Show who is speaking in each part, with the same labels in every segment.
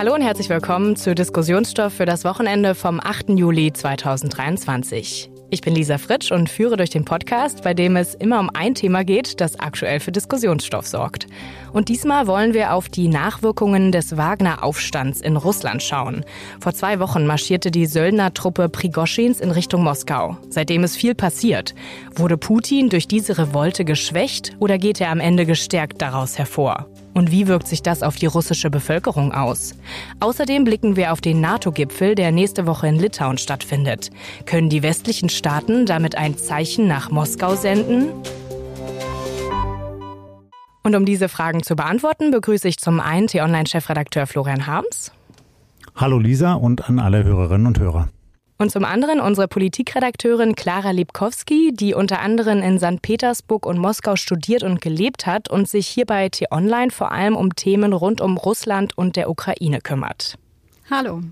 Speaker 1: Hallo und herzlich willkommen zu Diskussionsstoff für das Wochenende vom 8. Juli 2023. Ich bin Lisa Fritsch und führe durch den Podcast, bei dem es immer um ein Thema geht, das aktuell für Diskussionsstoff sorgt. Und diesmal wollen wir auf die Nachwirkungen des Wagner-Aufstands in Russland schauen. Vor zwei Wochen marschierte die Söldnertruppe Prigoschins in Richtung Moskau. Seitdem ist viel passiert. Wurde Putin durch diese Revolte geschwächt oder geht er am Ende gestärkt daraus hervor? Und wie wirkt sich das auf die russische Bevölkerung aus? Außerdem blicken wir auf den NATO-Gipfel, der nächste Woche in Litauen stattfindet. Können die westlichen Staaten damit ein Zeichen nach Moskau senden? Und um diese Fragen zu beantworten, begrüße ich zum einen T-Online-Chefredakteur Florian Harms.
Speaker 2: Hallo Lisa und an alle Hörerinnen und Hörer.
Speaker 1: Und zum anderen unsere Politikredakteurin Klara Liebkowski, die unter anderem in St. Petersburg und Moskau studiert und gelebt hat und sich hier bei T-Online vor allem um Themen rund um Russland und der Ukraine kümmert.
Speaker 3: Hallo.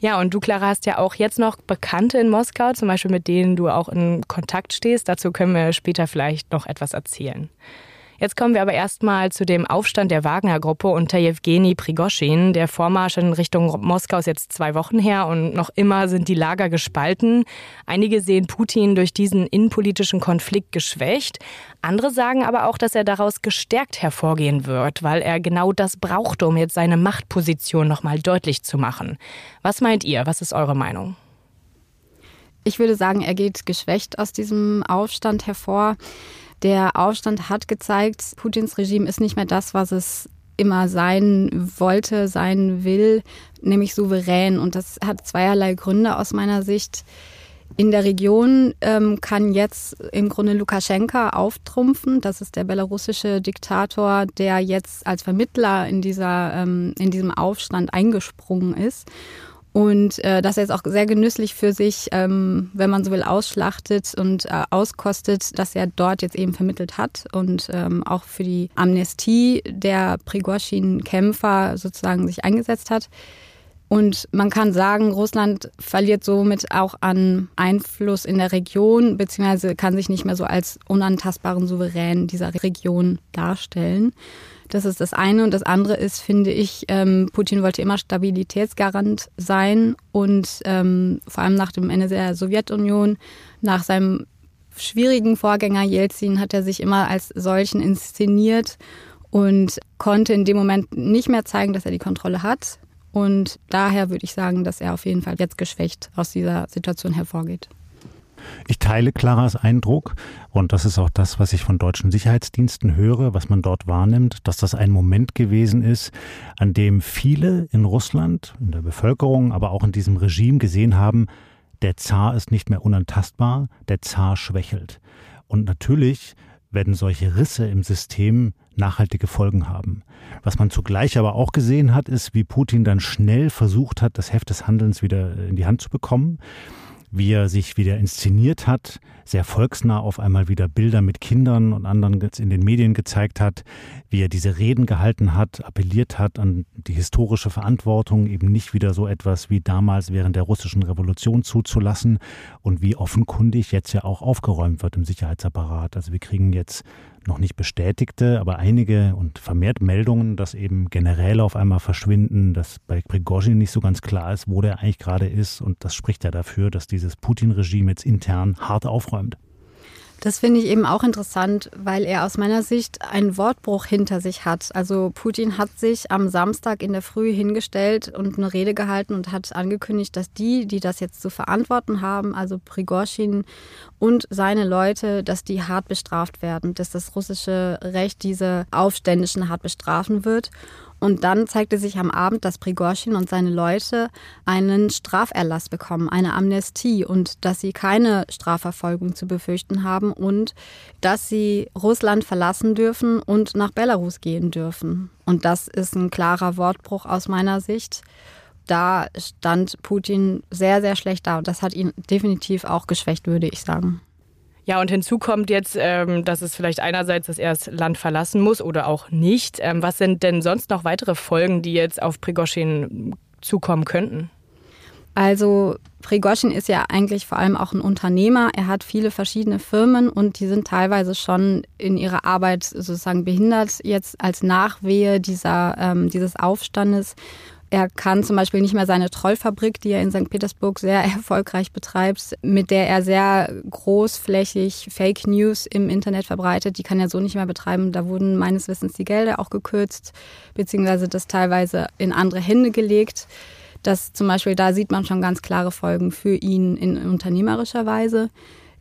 Speaker 1: Ja, und du, Clara, hast ja auch jetzt noch Bekannte in Moskau, zum Beispiel mit denen du auch in Kontakt stehst. Dazu können wir später vielleicht noch etwas erzählen. Jetzt kommen wir aber erstmal zu dem Aufstand der Wagner-Gruppe unter Jewgeni Prigoschin. Der Vormarsch in Richtung Moskau ist jetzt zwei Wochen her und noch immer sind die Lager gespalten. Einige sehen Putin durch diesen innenpolitischen Konflikt geschwächt. Andere sagen aber auch, dass er daraus gestärkt hervorgehen wird, weil er genau das braucht, um jetzt seine Machtposition nochmal deutlich zu machen. Was meint ihr? Was ist eure Meinung?
Speaker 3: Ich würde sagen, er geht geschwächt aus diesem Aufstand hervor. Der Aufstand hat gezeigt, Putins Regime ist nicht mehr das, was es immer sein wollte, sein will, nämlich souverän. Und das hat zweierlei Gründe aus meiner Sicht. In der Region ähm, kann jetzt im Grunde Lukaschenka auftrumpfen. Das ist der belarussische Diktator, der jetzt als Vermittler in, dieser, ähm, in diesem Aufstand eingesprungen ist und äh, dass er jetzt auch sehr genüsslich für sich, ähm, wenn man so will, ausschlachtet und äh, auskostet, dass er dort jetzt eben vermittelt hat und ähm, auch für die Amnestie der Prigozhin-Kämpfer sozusagen sich eingesetzt hat. Und man kann sagen, Russland verliert somit auch an Einfluss in der Region, beziehungsweise kann sich nicht mehr so als unantastbaren Souverän dieser Region darstellen. Das ist das eine. Und das andere ist, finde ich, ähm, Putin wollte immer Stabilitätsgarant sein und ähm, vor allem nach dem Ende der Sowjetunion, nach seinem schwierigen Vorgänger Jelzin hat er sich immer als solchen inszeniert und konnte in dem Moment nicht mehr zeigen, dass er die Kontrolle hat. Und daher würde ich sagen, dass er auf jeden Fall jetzt geschwächt aus dieser Situation hervorgeht.
Speaker 2: Ich teile Claras Eindruck und das ist auch das, was ich von deutschen Sicherheitsdiensten höre, was man dort wahrnimmt, dass das ein Moment gewesen ist, an dem viele in Russland, in der Bevölkerung, aber auch in diesem Regime gesehen haben, der Zar ist nicht mehr unantastbar, der Zar schwächelt. Und natürlich werden solche Risse im System nachhaltige Folgen haben. Was man zugleich aber auch gesehen hat, ist, wie Putin dann schnell versucht hat, das Heft des Handelns wieder in die Hand zu bekommen wie er sich wieder inszeniert hat, sehr volksnah auf einmal wieder Bilder mit Kindern und anderen in den Medien gezeigt hat, wie er diese Reden gehalten hat, appelliert hat an die historische Verantwortung, eben nicht wieder so etwas wie damals während der russischen Revolution zuzulassen und wie offenkundig jetzt ja auch aufgeräumt wird im Sicherheitsapparat. Also wir kriegen jetzt noch nicht bestätigte, aber einige und vermehrt Meldungen, dass eben Generäle auf einmal verschwinden, dass bei Prigozhin nicht so ganz klar ist, wo der eigentlich gerade ist. Und das spricht ja dafür, dass dieses Putin-Regime jetzt intern hart aufräumt.
Speaker 3: Das finde ich eben auch interessant, weil er aus meiner Sicht einen Wortbruch hinter sich hat. Also Putin hat sich am Samstag in der Früh hingestellt und eine Rede gehalten und hat angekündigt, dass die, die das jetzt zu verantworten haben, also Prigozhin und seine Leute, dass die hart bestraft werden, dass das russische Recht diese Aufständischen hart bestrafen wird. Und dann zeigte sich am Abend, dass Prigorschin und seine Leute einen Straferlass bekommen, eine Amnestie und dass sie keine Strafverfolgung zu befürchten haben und dass sie Russland verlassen dürfen und nach Belarus gehen dürfen. Und das ist ein klarer Wortbruch aus meiner Sicht. Da stand Putin sehr, sehr schlecht da und das hat ihn definitiv auch geschwächt, würde ich sagen.
Speaker 1: Ja, und hinzu kommt jetzt, ähm, dass es vielleicht einerseits, dass er das Land verlassen muss oder auch nicht. Ähm, was sind denn sonst noch weitere Folgen, die jetzt auf Prigoschin zukommen könnten?
Speaker 3: Also Prigozhin ist ja eigentlich vor allem auch ein Unternehmer. Er hat viele verschiedene Firmen und die sind teilweise schon in ihrer Arbeit sozusagen behindert jetzt als Nachwehe dieser, ähm, dieses Aufstandes. Er kann zum Beispiel nicht mehr seine Trollfabrik, die er in St. Petersburg sehr erfolgreich betreibt, mit der er sehr großflächig Fake News im Internet verbreitet, die kann er so nicht mehr betreiben. Da wurden meines Wissens die Gelder auch gekürzt, beziehungsweise das teilweise in andere Hände gelegt. Das zum Beispiel, da sieht man schon ganz klare Folgen für ihn in unternehmerischer Weise.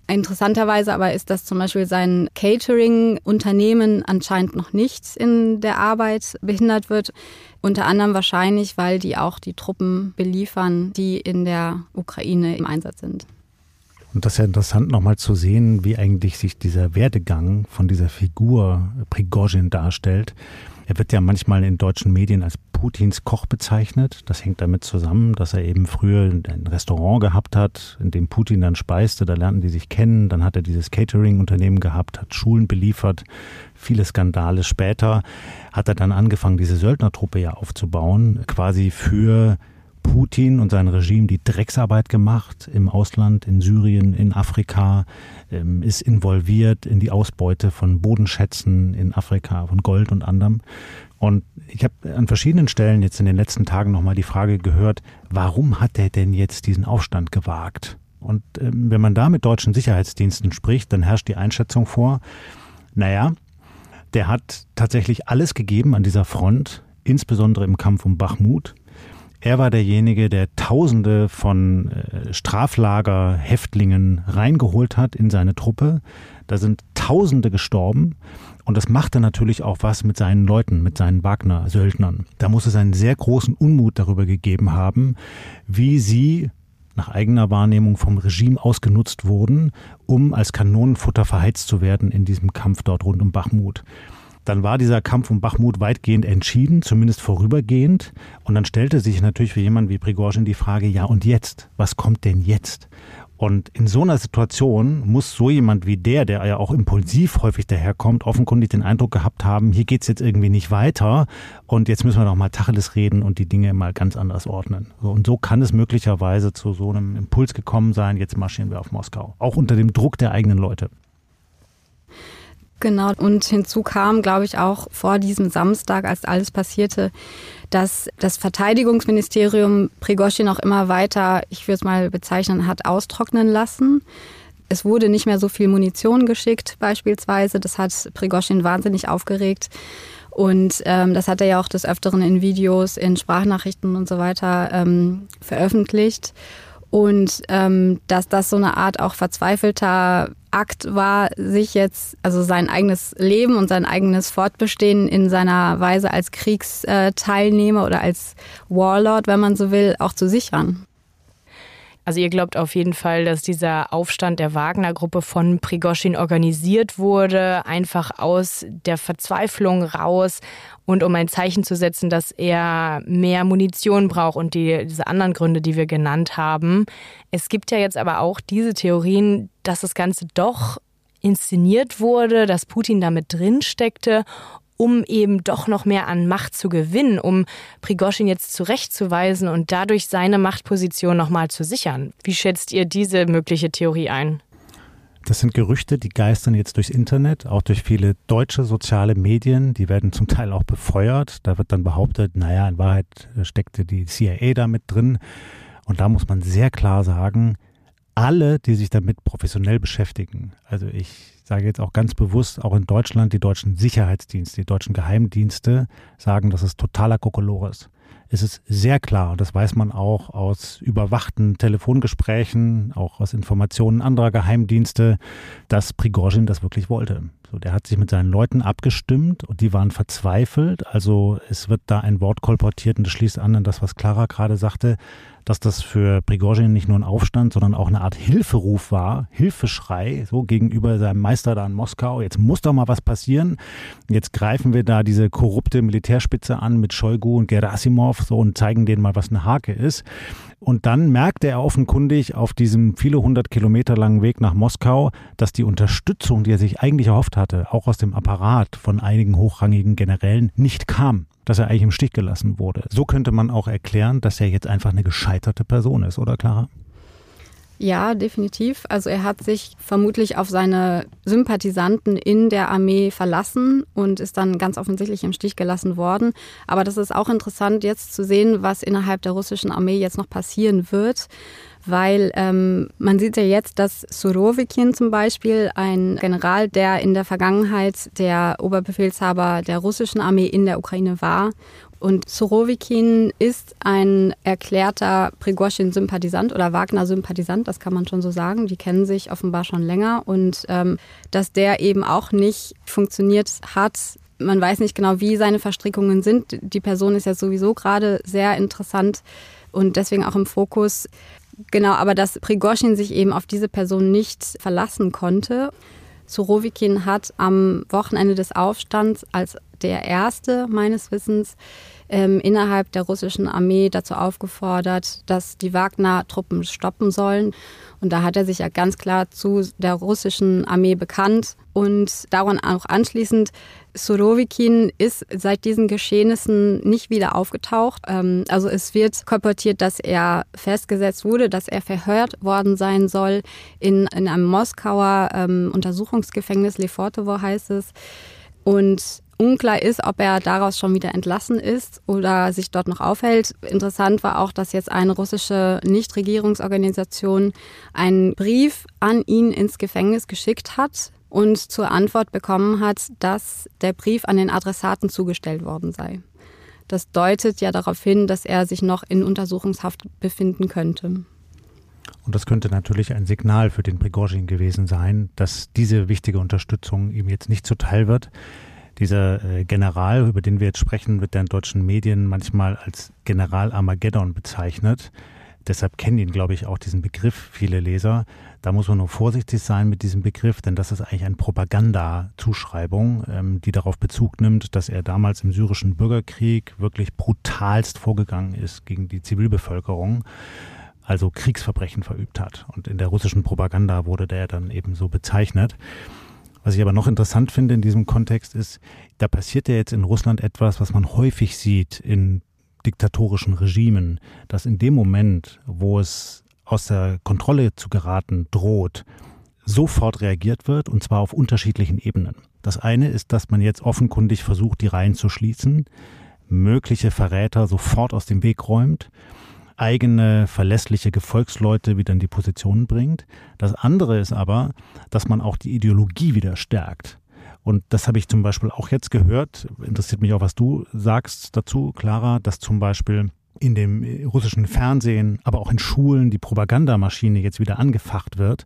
Speaker 3: Interessanterweise aber ist, dass zum Beispiel sein Catering-Unternehmen anscheinend noch nicht in der Arbeit behindert wird. Unter anderem wahrscheinlich, weil die auch die Truppen beliefern, die in der Ukraine im Einsatz sind.
Speaker 2: Und das ist ja interessant nochmal zu sehen, wie eigentlich sich dieser Werdegang von dieser Figur Prigozhin darstellt. Er wird ja manchmal in deutschen Medien als Putins Koch bezeichnet. Das hängt damit zusammen, dass er eben früher ein Restaurant gehabt hat, in dem Putin dann speiste. Da lernten die sich kennen. Dann hat er dieses Catering-Unternehmen gehabt, hat Schulen beliefert, viele Skandale. Später hat er dann angefangen, diese Söldnertruppe ja aufzubauen, quasi für Putin und sein Regime die Drecksarbeit gemacht im Ausland, in Syrien, in Afrika, ähm, ist involviert in die Ausbeute von Bodenschätzen in Afrika, von Gold und anderem. Und ich habe an verschiedenen Stellen jetzt in den letzten Tagen nochmal die Frage gehört, warum hat er denn jetzt diesen Aufstand gewagt? Und ähm, wenn man da mit deutschen Sicherheitsdiensten spricht, dann herrscht die Einschätzung vor, naja, der hat tatsächlich alles gegeben an dieser Front, insbesondere im Kampf um Bachmut. Er war derjenige, der Tausende von äh, Straflagerhäftlingen reingeholt hat in seine Truppe. Da sind Tausende gestorben. Und das machte natürlich auch was mit seinen Leuten, mit seinen Wagner-Söldnern. Da muss es einen sehr großen Unmut darüber gegeben haben, wie sie nach eigener Wahrnehmung vom Regime ausgenutzt wurden, um als Kanonenfutter verheizt zu werden in diesem Kampf dort rund um Bachmut. Dann war dieser Kampf um Bachmut weitgehend entschieden, zumindest vorübergehend. Und dann stellte sich natürlich für jemanden wie Prigozhin die Frage, ja und jetzt? Was kommt denn jetzt? Und in so einer Situation muss so jemand wie der, der ja auch impulsiv häufig daherkommt, offenkundig den Eindruck gehabt haben, hier geht's jetzt irgendwie nicht weiter und jetzt müssen wir doch mal Tacheles reden und die Dinge mal ganz anders ordnen. und so kann es möglicherweise zu so einem Impuls gekommen sein, jetzt marschieren wir auf Moskau. Auch unter dem Druck der eigenen Leute.
Speaker 3: Genau, und hinzu kam, glaube ich, auch vor diesem Samstag, als alles passierte, dass das Verteidigungsministerium Prigozhin auch immer weiter, ich würde es mal bezeichnen, hat austrocknen lassen. Es wurde nicht mehr so viel Munition geschickt, beispielsweise. Das hat Prigozhin wahnsinnig aufgeregt. Und ähm, das hat er ja auch des Öfteren in Videos, in Sprachnachrichten und so weiter ähm, veröffentlicht. Und ähm, dass das so eine Art auch verzweifelter Akt war, sich jetzt, also sein eigenes Leben und sein eigenes Fortbestehen in seiner Weise als Kriegsteilnehmer oder als Warlord, wenn man so will, auch zu sichern.
Speaker 1: Also ihr glaubt auf jeden Fall, dass dieser Aufstand der Wagner-Gruppe von Prigoschin organisiert wurde, einfach aus der Verzweiflung raus und um ein Zeichen zu setzen, dass er mehr Munition braucht und die, diese anderen Gründe, die wir genannt haben. Es gibt ja jetzt aber auch diese Theorien, dass das Ganze doch inszeniert wurde, dass Putin damit drin steckte um eben doch noch mehr an Macht zu gewinnen, um Prigoschin jetzt zurechtzuweisen und dadurch seine Machtposition nochmal zu sichern. Wie schätzt ihr diese mögliche Theorie ein?
Speaker 2: Das sind Gerüchte, die geistern jetzt durchs Internet, auch durch viele deutsche soziale Medien. Die werden zum Teil auch befeuert. Da wird dann behauptet, naja, in Wahrheit steckte die CIA da mit drin. Und da muss man sehr klar sagen, alle, die sich damit professionell beschäftigen, also ich sage jetzt auch ganz bewusst, auch in Deutschland, die deutschen Sicherheitsdienste, die deutschen Geheimdienste sagen, das ist totaler Kokolores. Es ist sehr klar, und das weiß man auch aus überwachten Telefongesprächen, auch aus Informationen anderer Geheimdienste, dass Prigozhin das wirklich wollte. So, der hat sich mit seinen Leuten abgestimmt und die waren verzweifelt. Also es wird da ein Wort kolportiert und das schließt an an das, was Clara gerade sagte dass das für Prigozhin nicht nur ein Aufstand, sondern auch eine Art Hilferuf war, Hilfeschrei, so gegenüber seinem Meister da in Moskau. Jetzt muss doch mal was passieren. Jetzt greifen wir da diese korrupte Militärspitze an mit Shoigu und Gerasimov so und zeigen denen mal, was eine Hake ist. Und dann merkte er offenkundig auf diesem viele hundert Kilometer langen Weg nach Moskau, dass die Unterstützung, die er sich eigentlich erhofft hatte, auch aus dem Apparat von einigen hochrangigen Generälen, nicht kam dass er eigentlich im Stich gelassen wurde. So könnte man auch erklären, dass er jetzt einfach eine gescheiterte Person ist, oder Clara?
Speaker 3: Ja, definitiv. Also er hat sich vermutlich auf seine Sympathisanten in der Armee verlassen und ist dann ganz offensichtlich im Stich gelassen worden. Aber das ist auch interessant jetzt zu sehen, was innerhalb der russischen Armee jetzt noch passieren wird. Weil ähm, man sieht ja jetzt, dass Surovikin zum Beispiel, ein General, der in der Vergangenheit der Oberbefehlshaber der russischen Armee in der Ukraine war und Sorowikin ist ein erklärter Prigozhin-Sympathisant oder Wagner-Sympathisant, das kann man schon so sagen. Die kennen sich offenbar schon länger. Und ähm, dass der eben auch nicht funktioniert hat, man weiß nicht genau, wie seine Verstrickungen sind. Die Person ist ja sowieso gerade sehr interessant und deswegen auch im Fokus. Genau, aber dass Prigozhin sich eben auf diese Person nicht verlassen konnte. Sorowikin hat am Wochenende des Aufstands als der erste meines Wissens ähm, innerhalb der russischen Armee dazu aufgefordert, dass die Wagner-Truppen stoppen sollen. Und da hat er sich ja ganz klar zu der russischen Armee bekannt. Und daran auch anschließend, Surovikin ist seit diesen Geschehnissen nicht wieder aufgetaucht. Ähm, also es wird kolportiert, dass er festgesetzt wurde, dass er verhört worden sein soll in, in einem Moskauer ähm, Untersuchungsgefängnis, Lefortovo heißt es. Und Unklar ist, ob er daraus schon wieder entlassen ist oder sich dort noch aufhält. Interessant war auch, dass jetzt eine russische Nichtregierungsorganisation einen Brief an ihn ins Gefängnis geschickt hat und zur Antwort bekommen hat, dass der Brief an den Adressaten zugestellt worden sei. Das deutet ja darauf hin, dass er sich noch in Untersuchungshaft befinden könnte.
Speaker 2: Und das könnte natürlich ein Signal für den Prigozhin gewesen sein, dass diese wichtige Unterstützung ihm jetzt nicht zuteil wird. Dieser äh, General, über den wir jetzt sprechen, wird in deutschen Medien manchmal als General Armageddon bezeichnet. Deshalb kennen ihn, glaube ich, auch diesen Begriff viele Leser. Da muss man nur vorsichtig sein mit diesem Begriff, denn das ist eigentlich eine Propagandazuschreibung, ähm, die darauf Bezug nimmt, dass er damals im syrischen Bürgerkrieg wirklich brutalst vorgegangen ist gegen die Zivilbevölkerung, also Kriegsverbrechen verübt hat. Und in der russischen Propaganda wurde der dann eben so bezeichnet. Was ich aber noch interessant finde in diesem Kontext ist, da passiert ja jetzt in Russland etwas, was man häufig sieht in diktatorischen Regimen, dass in dem Moment, wo es aus der Kontrolle zu geraten droht, sofort reagiert wird und zwar auf unterschiedlichen Ebenen. Das eine ist, dass man jetzt offenkundig versucht, die Reihen zu schließen, mögliche Verräter sofort aus dem Weg räumt eigene verlässliche Gefolgsleute wieder in die Position bringt. Das andere ist aber, dass man auch die Ideologie wieder stärkt. Und das habe ich zum Beispiel auch jetzt gehört. Interessiert mich auch, was du sagst dazu, Clara, dass zum Beispiel in dem russischen Fernsehen, aber auch in Schulen die Propagandamaschine jetzt wieder angefacht wird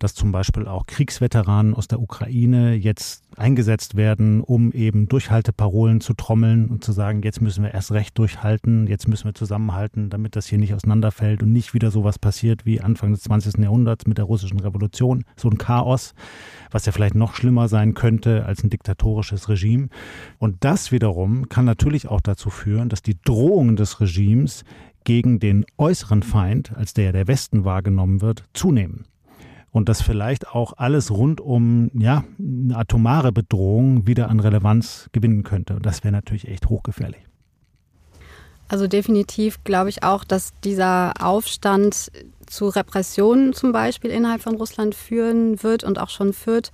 Speaker 2: dass zum Beispiel auch Kriegsveteranen aus der Ukraine jetzt eingesetzt werden, um eben Durchhalteparolen zu trommeln und zu sagen, jetzt müssen wir erst recht durchhalten, jetzt müssen wir zusammenhalten, damit das hier nicht auseinanderfällt und nicht wieder sowas passiert wie Anfang des 20. Jahrhunderts mit der russischen Revolution, so ein Chaos, was ja vielleicht noch schlimmer sein könnte als ein diktatorisches Regime. Und das wiederum kann natürlich auch dazu führen, dass die Drohungen des Regimes gegen den äußeren Feind, als der der Westen wahrgenommen wird, zunehmen und dass vielleicht auch alles rund um ja, eine atomare Bedrohung wieder an Relevanz gewinnen könnte. Und das wäre natürlich echt hochgefährlich.
Speaker 3: Also definitiv glaube ich auch, dass dieser Aufstand zu Repressionen zum Beispiel innerhalb von Russland führen wird und auch schon führt.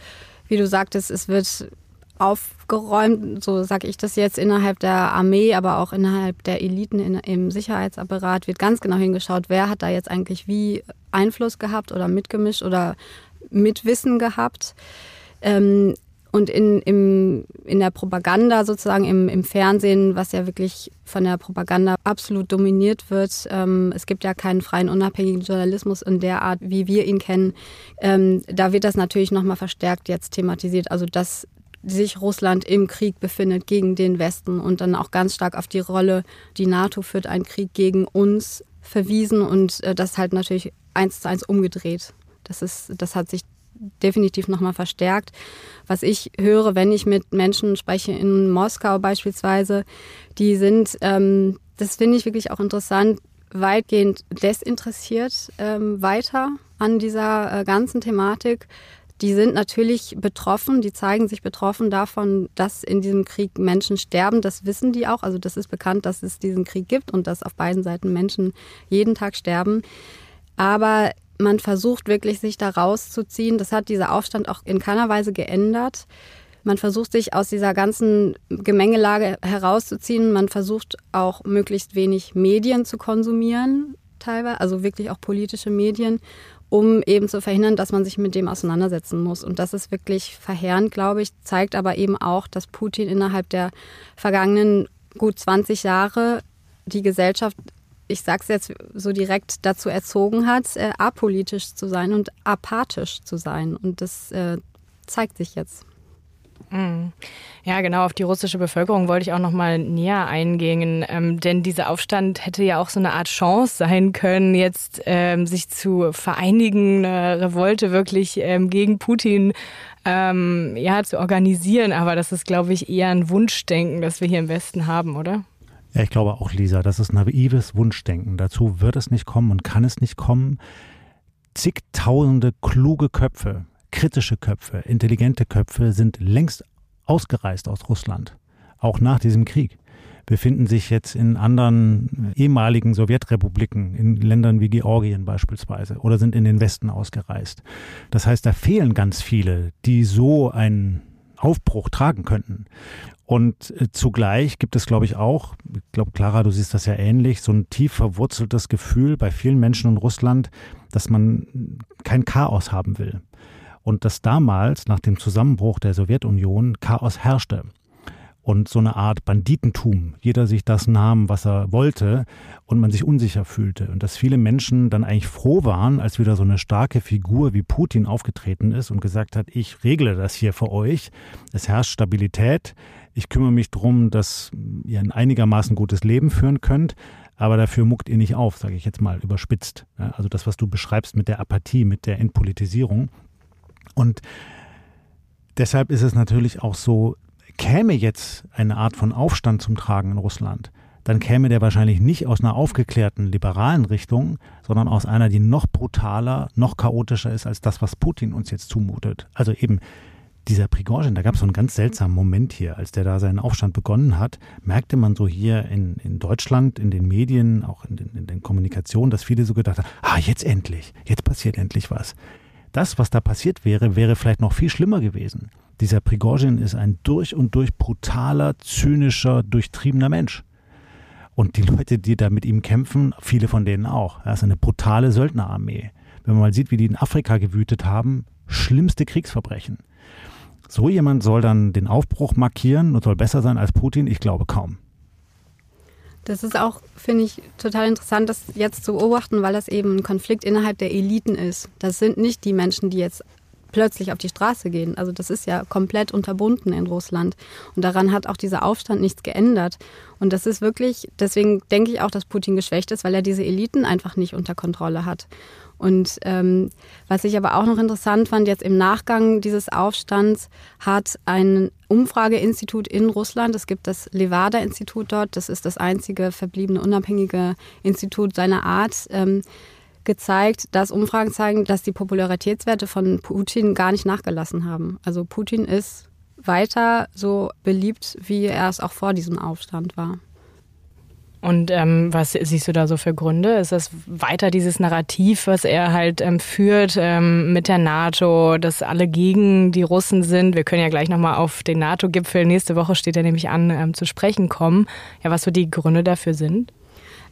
Speaker 3: Wie du sagtest, es wird aufgeräumt, so sage ich das jetzt, innerhalb der Armee, aber auch innerhalb der Eliten in, im Sicherheitsapparat wird ganz genau hingeschaut, wer hat da jetzt eigentlich wie Einfluss gehabt oder mitgemischt oder Mitwissen gehabt. Ähm, und in, im, in der Propaganda sozusagen, im, im Fernsehen, was ja wirklich von der Propaganda absolut dominiert wird, ähm, es gibt ja keinen freien, unabhängigen Journalismus in der Art, wie wir ihn kennen, ähm, da wird das natürlich nochmal verstärkt jetzt thematisiert. Also dass sich Russland im Krieg befindet gegen den Westen und dann auch ganz stark auf die Rolle, die NATO führt einen Krieg gegen uns verwiesen und äh, das halt natürlich eins zu eins umgedreht. Das ist, das hat sich definitiv nochmal verstärkt. Was ich höre, wenn ich mit Menschen spreche in Moskau beispielsweise, die sind, ähm, das finde ich wirklich auch interessant, weitgehend desinteressiert ähm, weiter an dieser äh, ganzen Thematik die sind natürlich betroffen, die zeigen sich betroffen davon, dass in diesem Krieg Menschen sterben. Das wissen die auch. Also das ist bekannt, dass es diesen Krieg gibt und dass auf beiden Seiten Menschen jeden Tag sterben. Aber man versucht wirklich, sich da rauszuziehen. Das hat dieser Aufstand auch in keiner Weise geändert. Man versucht sich aus dieser ganzen Gemengelage herauszuziehen. Man versucht auch möglichst wenig Medien zu konsumieren, teilweise, also wirklich auch politische Medien, um eben zu verhindern, dass man sich mit dem auseinandersetzen muss. Und das ist wirklich verheerend, glaube ich, zeigt aber eben auch, dass Putin innerhalb der vergangenen gut 20 Jahre die Gesellschaft ich sage es jetzt so direkt, dazu erzogen hat, äh, apolitisch zu sein und apathisch zu sein. Und das äh, zeigt sich jetzt.
Speaker 1: Mhm. Ja, genau, auf die russische Bevölkerung wollte ich auch noch mal näher eingehen, ähm, denn dieser Aufstand hätte ja auch so eine Art Chance sein können, jetzt ähm, sich zu vereinigen, eine Revolte wirklich ähm, gegen Putin ähm, ja, zu organisieren. Aber das ist, glaube ich, eher ein Wunschdenken, das wir hier im Westen haben, oder?
Speaker 2: Ja, ich glaube auch, Lisa, das ist naives Wunschdenken. Dazu wird es nicht kommen und kann es nicht kommen. Zigtausende kluge Köpfe, kritische Köpfe, intelligente Köpfe sind längst ausgereist aus Russland, auch nach diesem Krieg befinden sich jetzt in anderen ehemaligen Sowjetrepubliken, in Ländern wie Georgien beispielsweise, oder sind in den Westen ausgereist. Das heißt, da fehlen ganz viele, die so einen Aufbruch tragen könnten. Und äh, zugleich gibt es, glaube ich, auch, ich glaube, Clara, du siehst das ja ähnlich, so ein tief verwurzeltes Gefühl bei vielen Menschen in Russland, dass man kein Chaos haben will. Und dass damals, nach dem Zusammenbruch der Sowjetunion, Chaos herrschte und so eine Art Banditentum. Jeder sich das nahm, was er wollte und man sich unsicher fühlte. Und dass viele Menschen dann eigentlich froh waren, als wieder so eine starke Figur wie Putin aufgetreten ist und gesagt hat, ich regle das hier für euch. Es herrscht Stabilität. Ich kümmere mich darum, dass ihr ein einigermaßen gutes Leben führen könnt. Aber dafür muckt ihr nicht auf, sage ich jetzt mal überspitzt. Also das, was du beschreibst mit der Apathie, mit der Entpolitisierung. Und deshalb ist es natürlich auch so, käme jetzt eine Art von Aufstand zum Tragen in Russland, dann käme der wahrscheinlich nicht aus einer aufgeklärten liberalen Richtung, sondern aus einer, die noch brutaler, noch chaotischer ist als das, was Putin uns jetzt zumutet. Also eben dieser Prigozhin, da gab es so einen ganz seltsamen Moment hier, als der da seinen Aufstand begonnen hat, merkte man so hier in, in Deutschland, in den Medien, auch in den, in den Kommunikationen, dass viele so gedacht haben, ah, jetzt endlich, jetzt passiert endlich was. Das, was da passiert wäre, wäre vielleicht noch viel schlimmer gewesen. Dieser Prigozhin ist ein durch und durch brutaler, zynischer, durchtriebener Mensch. Und die Leute, die da mit ihm kämpfen, viele von denen auch. Er ist eine brutale Söldnerarmee. Wenn man mal sieht, wie die in Afrika gewütet haben, schlimmste Kriegsverbrechen. So jemand soll dann den Aufbruch markieren und soll besser sein als Putin? Ich glaube kaum.
Speaker 3: Das ist auch, finde ich, total interessant, das jetzt zu beobachten, weil das eben ein Konflikt innerhalb der Eliten ist. Das sind nicht die Menschen, die jetzt plötzlich auf die Straße gehen. Also das ist ja komplett unterbunden in Russland. Und daran hat auch dieser Aufstand nichts geändert. Und das ist wirklich, deswegen denke ich auch, dass Putin geschwächt ist, weil er diese Eliten einfach nicht unter Kontrolle hat. Und ähm, was ich aber auch noch interessant fand, jetzt im Nachgang dieses Aufstands hat ein Umfrageinstitut in Russland, es gibt das Levada-Institut dort, das ist das einzige verbliebene unabhängige Institut seiner Art, ähm, gezeigt, dass Umfragen zeigen, dass die Popularitätswerte von Putin gar nicht nachgelassen haben. Also Putin ist weiter so beliebt, wie er es auch vor diesem Aufstand war.
Speaker 1: Und ähm, was siehst du da so für Gründe? Ist das weiter dieses Narrativ, was er halt ähm, führt ähm, mit der NATO, dass alle gegen die Russen sind? Wir können ja gleich nochmal auf den NATO-Gipfel, nächste Woche steht er nämlich an, ähm, zu sprechen kommen. Ja, was so die Gründe dafür sind?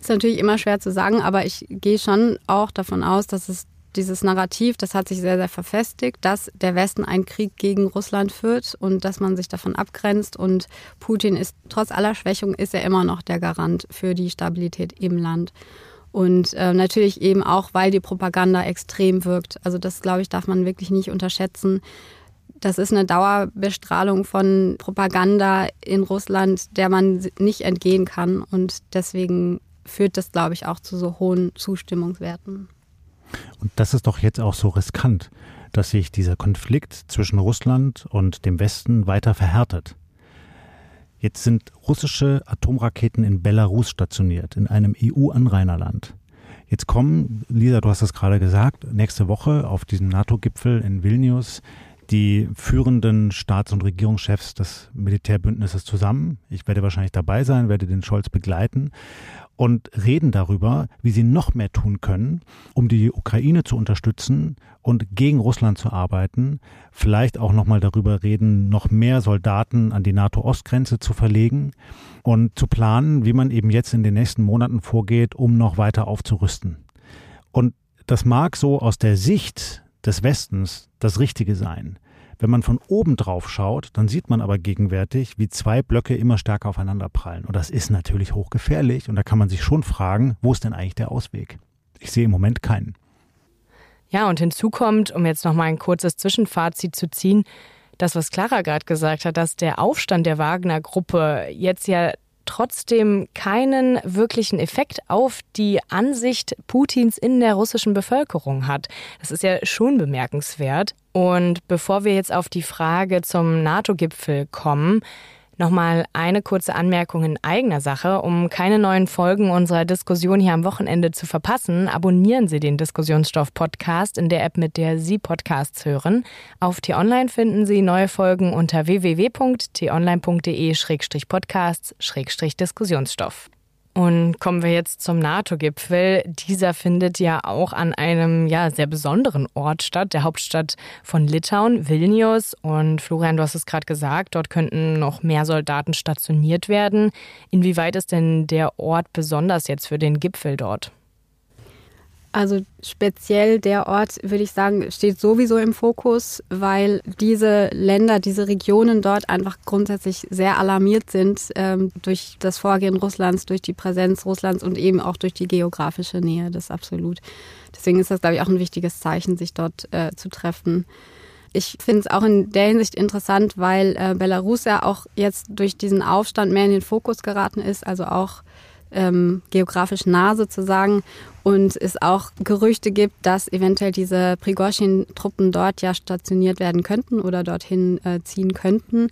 Speaker 3: Ist natürlich immer schwer zu sagen, aber ich gehe schon auch davon aus, dass es dieses Narrativ, das hat sich sehr, sehr verfestigt, dass der Westen einen Krieg gegen Russland führt und dass man sich davon abgrenzt. Und Putin ist, trotz aller Schwächung, ist er immer noch der Garant für die Stabilität im Land. Und äh, natürlich eben auch, weil die Propaganda extrem wirkt. Also das, glaube ich, darf man wirklich nicht unterschätzen. Das ist eine Dauerbestrahlung von Propaganda in Russland, der man nicht entgehen kann. Und deswegen führt das, glaube ich, auch zu so hohen Zustimmungswerten.
Speaker 2: Und das ist doch jetzt auch so riskant, dass sich dieser Konflikt zwischen Russland und dem Westen weiter verhärtet. Jetzt sind russische Atomraketen in Belarus stationiert, in einem EU-Anrainerland. Jetzt kommen, Lisa, du hast es gerade gesagt, nächste Woche auf diesem NATO-Gipfel in Vilnius die führenden Staats- und Regierungschefs des Militärbündnisses zusammen. Ich werde wahrscheinlich dabei sein, werde den Scholz begleiten. Und reden darüber, wie sie noch mehr tun können, um die Ukraine zu unterstützen und gegen Russland zu arbeiten. Vielleicht auch nochmal darüber reden, noch mehr Soldaten an die NATO-Ostgrenze zu verlegen und zu planen, wie man eben jetzt in den nächsten Monaten vorgeht, um noch weiter aufzurüsten. Und das mag so aus der Sicht des Westens das Richtige sein. Wenn man von oben drauf schaut, dann sieht man aber gegenwärtig, wie zwei Blöcke immer stärker aufeinander prallen. Und das ist natürlich hochgefährlich. Und da kann man sich schon fragen, wo ist denn eigentlich der Ausweg? Ich sehe im Moment keinen.
Speaker 1: Ja, und hinzu kommt, um jetzt noch mal ein kurzes Zwischenfazit zu ziehen, das, was Clara gerade gesagt hat, dass der Aufstand der Wagner-Gruppe jetzt ja trotzdem keinen wirklichen Effekt auf die Ansicht Putins in der russischen Bevölkerung hat. Das ist ja schon bemerkenswert. Und bevor wir jetzt auf die Frage zum NATO-Gipfel kommen, Nochmal eine kurze Anmerkung in eigener Sache. Um keine neuen Folgen unserer Diskussion hier am Wochenende zu verpassen, abonnieren Sie den Diskussionsstoff-Podcast in der App, mit der Sie Podcasts hören. Auf T-Online finden Sie neue Folgen unter www.tonline.de-podcasts-diskussionsstoff. Und kommen wir jetzt zum NATO-Gipfel. Dieser findet ja auch an einem ja, sehr besonderen Ort statt, der Hauptstadt von Litauen, Vilnius. Und Florian, du hast es gerade gesagt, dort könnten noch mehr Soldaten stationiert werden. Inwieweit ist denn der Ort besonders jetzt für den Gipfel dort?
Speaker 3: Also speziell der Ort, würde ich sagen, steht sowieso im Fokus, weil diese Länder, diese Regionen dort einfach grundsätzlich sehr alarmiert sind ähm, durch das Vorgehen Russlands, durch die Präsenz Russlands und eben auch durch die geografische Nähe. Das absolut. Deswegen ist das, glaube ich, auch ein wichtiges Zeichen, sich dort äh, zu treffen. Ich finde es auch in der Hinsicht interessant, weil äh, Belarus ja auch jetzt durch diesen Aufstand mehr in den Fokus geraten ist, also auch ähm, geografisch nah sozusagen und es auch Gerüchte gibt, dass eventuell diese Prigozhin-Truppen dort ja stationiert werden könnten oder dorthin äh, ziehen könnten.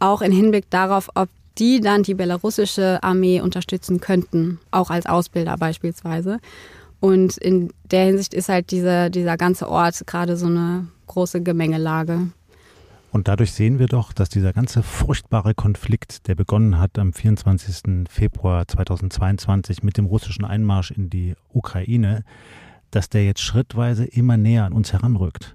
Speaker 3: Auch im Hinblick darauf, ob die dann die belarussische Armee unterstützen könnten, auch als Ausbilder beispielsweise. Und in der Hinsicht ist halt diese, dieser ganze Ort gerade so eine große Gemengelage.
Speaker 2: Und dadurch sehen wir doch, dass dieser ganze furchtbare Konflikt, der begonnen hat am 24. Februar 2022 mit dem russischen Einmarsch in die Ukraine, dass der jetzt schrittweise immer näher an uns heranrückt.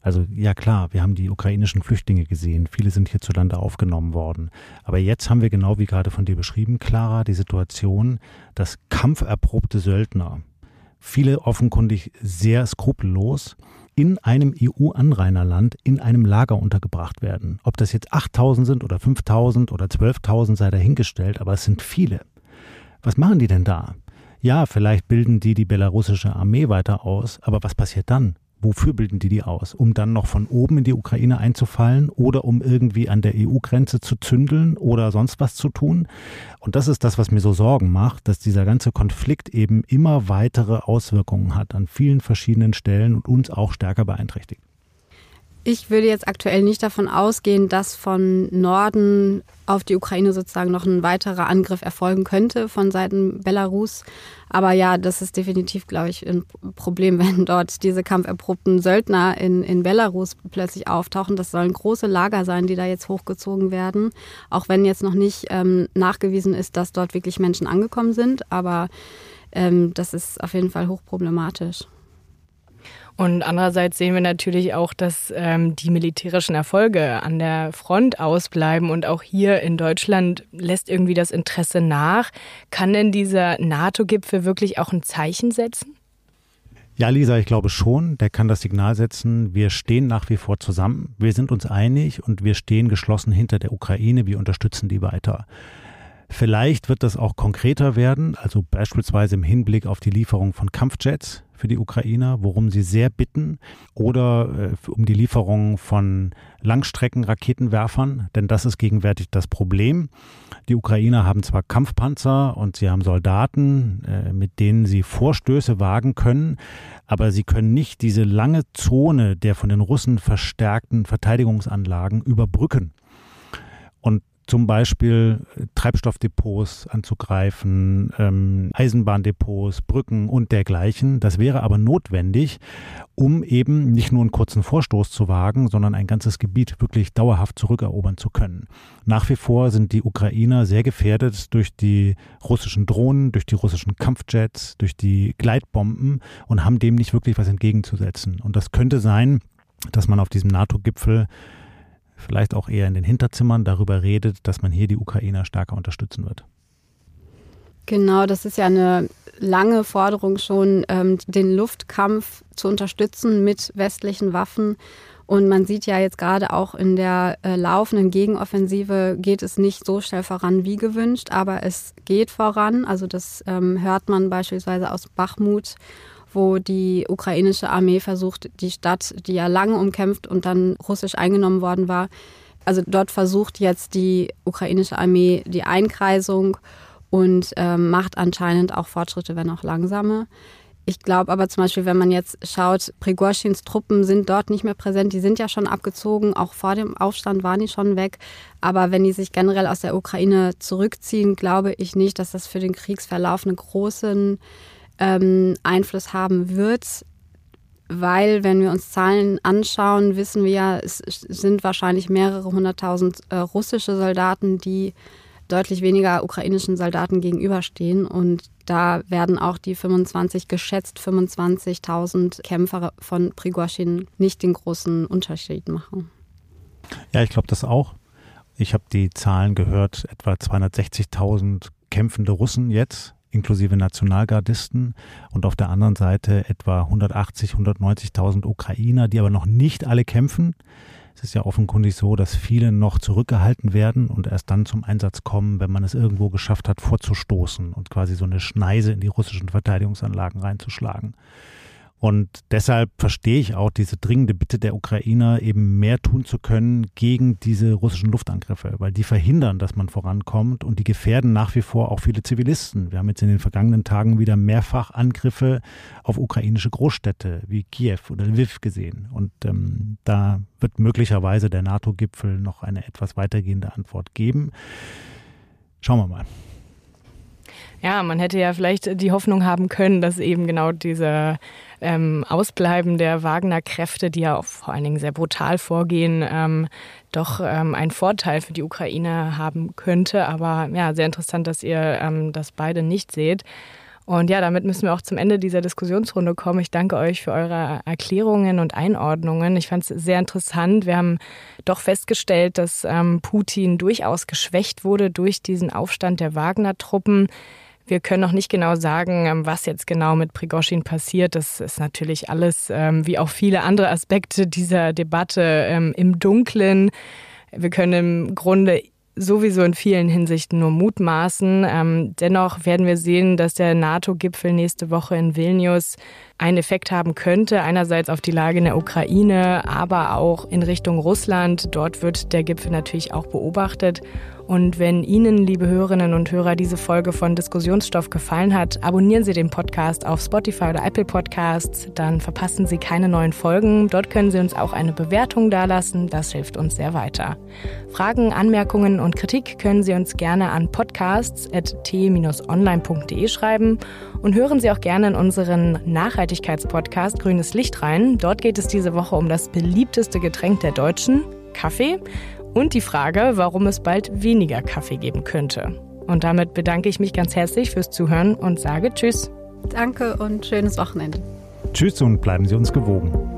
Speaker 2: Also ja klar, wir haben die ukrainischen Flüchtlinge gesehen, viele sind hierzulande aufgenommen worden. Aber jetzt haben wir genau wie gerade von dir beschrieben, Clara, die Situation, dass kampferprobte Söldner, viele offenkundig sehr skrupellos, in einem EU-Anrainerland in einem Lager untergebracht werden. Ob das jetzt 8000 sind oder 5000 oder 12.000 sei dahingestellt, aber es sind viele. Was machen die denn da? Ja, vielleicht bilden die die belarussische Armee weiter aus, aber was passiert dann? Wofür bilden die die aus? Um dann noch von oben in die Ukraine einzufallen oder um irgendwie an der EU-Grenze zu zündeln oder sonst was zu tun? Und das ist das, was mir so Sorgen macht, dass dieser ganze Konflikt eben immer weitere Auswirkungen hat an vielen verschiedenen Stellen und uns auch stärker beeinträchtigt.
Speaker 3: Ich würde jetzt aktuell nicht davon ausgehen, dass von Norden auf die Ukraine sozusagen noch ein weiterer Angriff erfolgen könnte von Seiten Belarus. Aber ja, das ist definitiv, glaube ich, ein Problem, wenn dort diese kampferprobten Söldner in, in Belarus plötzlich auftauchen. Das sollen große Lager sein, die da jetzt hochgezogen werden. Auch wenn jetzt noch nicht ähm, nachgewiesen ist, dass dort wirklich Menschen angekommen sind. Aber ähm, das ist auf jeden Fall hochproblematisch.
Speaker 1: Und andererseits sehen wir natürlich auch, dass ähm, die militärischen Erfolge an der Front ausbleiben und auch hier in Deutschland lässt irgendwie das Interesse nach. Kann denn dieser NATO-Gipfel wirklich auch ein Zeichen setzen?
Speaker 2: Ja, Lisa, ich glaube schon, der kann das Signal setzen, wir stehen nach wie vor zusammen, wir sind uns einig und wir stehen geschlossen hinter der Ukraine, wir unterstützen die weiter. Vielleicht wird das auch konkreter werden, also beispielsweise im Hinblick auf die Lieferung von Kampfjets für die Ukrainer, worum sie sehr bitten, oder äh, um die Lieferung von Langstreckenraketenwerfern, denn das ist gegenwärtig das Problem. Die Ukrainer haben zwar Kampfpanzer und sie haben Soldaten, äh, mit denen sie Vorstöße wagen können, aber sie können nicht diese lange Zone der von den Russen verstärkten Verteidigungsanlagen überbrücken. Und zum Beispiel äh, Treibstoffdepots anzugreifen, ähm, Eisenbahndepots, Brücken und dergleichen. Das wäre aber notwendig, um eben nicht nur einen kurzen Vorstoß zu wagen, sondern ein ganzes Gebiet wirklich dauerhaft zurückerobern zu können. Nach wie vor sind die Ukrainer sehr gefährdet durch die russischen Drohnen, durch die russischen Kampfjets, durch die Gleitbomben und haben dem nicht wirklich was entgegenzusetzen. Und das könnte sein, dass man auf diesem NATO-Gipfel vielleicht auch eher in den Hinterzimmern darüber redet, dass man hier die Ukrainer stärker unterstützen wird.
Speaker 3: Genau, das ist ja eine lange Forderung schon, ähm, den Luftkampf zu unterstützen mit westlichen Waffen. Und man sieht ja jetzt gerade auch in der äh, laufenden Gegenoffensive geht es nicht so schnell voran wie gewünscht, aber es geht voran. Also das ähm, hört man beispielsweise aus Bachmut wo die ukrainische Armee versucht, die Stadt, die ja lange umkämpft und dann russisch eingenommen worden war, also dort versucht jetzt die ukrainische Armee die Einkreisung und äh, macht anscheinend auch Fortschritte, wenn auch langsame. Ich glaube aber zum Beispiel, wenn man jetzt schaut, Prigorschins Truppen sind dort nicht mehr präsent, die sind ja schon abgezogen, auch vor dem Aufstand waren die schon weg. Aber wenn die sich generell aus der Ukraine zurückziehen, glaube ich nicht, dass das für den Kriegsverlauf einen großen ähm, Einfluss haben wird, weil wenn wir uns Zahlen anschauen, wissen wir ja, es sind wahrscheinlich mehrere hunderttausend äh, russische Soldaten, die deutlich weniger ukrainischen Soldaten gegenüberstehen. Und da werden auch die 25, geschätzt 25.000 Kämpfer von Prigozhin nicht den großen Unterschied machen.
Speaker 2: Ja, ich glaube das auch. Ich habe die Zahlen gehört, etwa 260.000 kämpfende Russen jetzt inklusive Nationalgardisten und auf der anderen Seite etwa 180, 190.000 Ukrainer, die aber noch nicht alle kämpfen. Es ist ja offenkundig so, dass viele noch zurückgehalten werden und erst dann zum Einsatz kommen, wenn man es irgendwo geschafft hat, vorzustoßen und quasi so eine Schneise in die russischen Verteidigungsanlagen reinzuschlagen. Und deshalb verstehe ich auch diese dringende Bitte der Ukrainer, eben mehr tun zu können gegen diese russischen Luftangriffe, weil die verhindern, dass man vorankommt und die gefährden nach wie vor auch viele Zivilisten. Wir haben jetzt in den vergangenen Tagen wieder mehrfach Angriffe auf ukrainische Großstädte wie Kiew oder Lviv gesehen. Und ähm, da wird möglicherweise der NATO-Gipfel noch eine etwas weitergehende Antwort geben. Schauen wir mal.
Speaker 1: Ja, man hätte ja vielleicht die Hoffnung haben können, dass eben genau diese ähm, Ausbleiben der Wagner-Kräfte, die ja auch vor allen Dingen sehr brutal vorgehen, ähm, doch ähm, einen Vorteil für die Ukraine haben könnte. Aber ja, sehr interessant, dass ihr ähm, das beide nicht seht. Und ja, damit müssen wir auch zum Ende dieser Diskussionsrunde kommen. Ich danke euch für eure Erklärungen und Einordnungen. Ich fand es sehr interessant. Wir haben doch festgestellt, dass ähm, Putin durchaus geschwächt wurde durch diesen Aufstand der Wagner-Truppen. Wir können noch nicht genau sagen, ähm, was jetzt genau mit Prigoshin passiert. Das ist natürlich alles, ähm, wie auch viele andere Aspekte dieser Debatte, ähm, im Dunkeln. Wir können im Grunde sowieso in vielen Hinsichten nur mutmaßen. Dennoch werden wir sehen, dass der NATO-Gipfel nächste Woche in Vilnius einen Effekt haben könnte. Einerseits auf die Lage in der Ukraine, aber auch in Richtung Russland. Dort wird der Gipfel natürlich auch beobachtet. Und wenn Ihnen, liebe Hörerinnen und Hörer, diese Folge von Diskussionsstoff gefallen hat, abonnieren Sie den Podcast auf Spotify oder Apple Podcasts. Dann verpassen Sie keine neuen Folgen. Dort können Sie uns auch eine Bewertung dalassen. Das hilft uns sehr weiter. Fragen, Anmerkungen und Kritik können Sie uns gerne an podcasts.t-online.de schreiben und hören Sie auch gerne in unseren Nachhaltigkeitspodcast Grünes Licht rein. Dort geht es diese Woche um das beliebteste Getränk der Deutschen, Kaffee und die Frage, warum es bald weniger Kaffee geben könnte. Und damit bedanke ich mich ganz herzlich fürs Zuhören und sage Tschüss.
Speaker 3: Danke und schönes Wochenende.
Speaker 2: Tschüss und bleiben Sie uns gewogen.